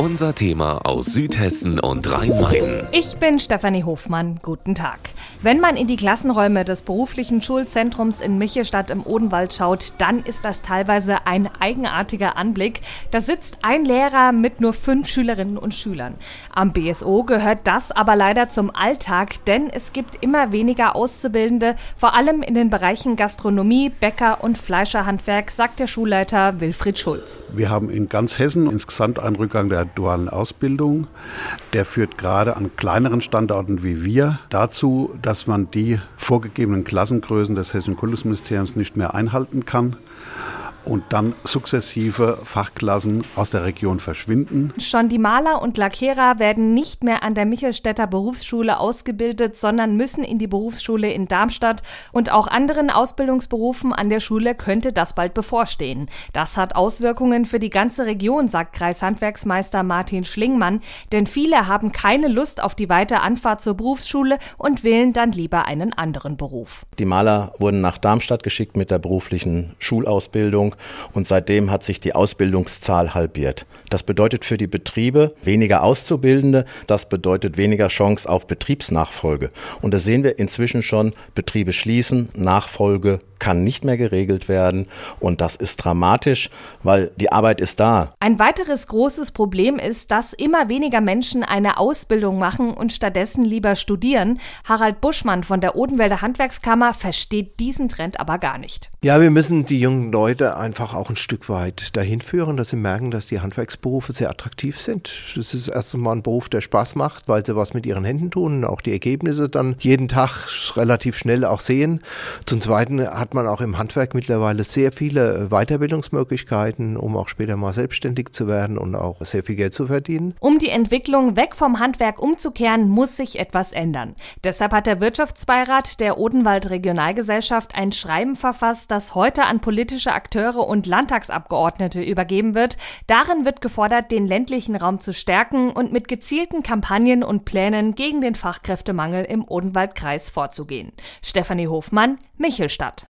Unser Thema aus Südhessen und Rhein-Main. Ich bin Stefanie Hofmann. Guten Tag. Wenn man in die Klassenräume des beruflichen Schulzentrums in Michelstadt im Odenwald schaut, dann ist das teilweise ein eigenartiger Anblick. Da sitzt ein Lehrer mit nur fünf Schülerinnen und Schülern. Am BSO gehört das aber leider zum Alltag, denn es gibt immer weniger Auszubildende, vor allem in den Bereichen Gastronomie, Bäcker und Fleischerhandwerk, sagt der Schulleiter Wilfried Schulz. Wir haben in ganz Hessen insgesamt einen Rückgang der dualen Ausbildung. Der führt gerade an kleineren Standorten wie wir dazu, dass man die vorgegebenen Klassengrößen des Hessischen Kultusministeriums nicht mehr einhalten kann und dann sukzessive Fachklassen aus der Region verschwinden. Schon die Maler und Lackierer werden nicht mehr an der Michelstädter Berufsschule ausgebildet, sondern müssen in die Berufsschule in Darmstadt und auch anderen Ausbildungsberufen an der Schule könnte das bald bevorstehen. Das hat Auswirkungen für die ganze Region, sagt Kreishandwerksmeister Martin Schlingmann, denn viele haben keine Lust auf die weite Anfahrt zur Berufsschule und wählen dann lieber einen anderen Beruf. Die Maler wurden nach Darmstadt geschickt mit der beruflichen Schulausbildung Ausbildung und seitdem hat sich die Ausbildungszahl halbiert. Das bedeutet für die Betriebe weniger Auszubildende, das bedeutet weniger Chance auf Betriebsnachfolge. Und da sehen wir inzwischen schon, Betriebe schließen, Nachfolge kann nicht mehr geregelt werden und das ist dramatisch, weil die Arbeit ist da. Ein weiteres großes Problem ist, dass immer weniger Menschen eine Ausbildung machen und stattdessen lieber studieren. Harald Buschmann von der Odenwälder Handwerkskammer versteht diesen Trend aber gar nicht. Ja, wir müssen die jungen Leute einfach auch ein Stück weit dahin führen, dass sie merken, dass die Handwerksberufe sehr attraktiv sind. Das ist erstmal ein Beruf, der Spaß macht, weil sie was mit ihren Händen tun und auch die Ergebnisse dann jeden Tag relativ schnell auch sehen. Zum Zweiten hat hat man auch im Handwerk mittlerweile sehr viele Weiterbildungsmöglichkeiten, um auch später mal selbstständig zu werden und auch sehr viel Geld zu verdienen. Um die Entwicklung weg vom Handwerk umzukehren, muss sich etwas ändern. Deshalb hat der Wirtschaftsbeirat der Odenwald Regionalgesellschaft ein Schreiben verfasst, das heute an politische Akteure und Landtagsabgeordnete übergeben wird. Darin wird gefordert, den ländlichen Raum zu stärken und mit gezielten Kampagnen und Plänen gegen den Fachkräftemangel im Odenwaldkreis vorzugehen. Stefanie Hofmann, Michelstadt.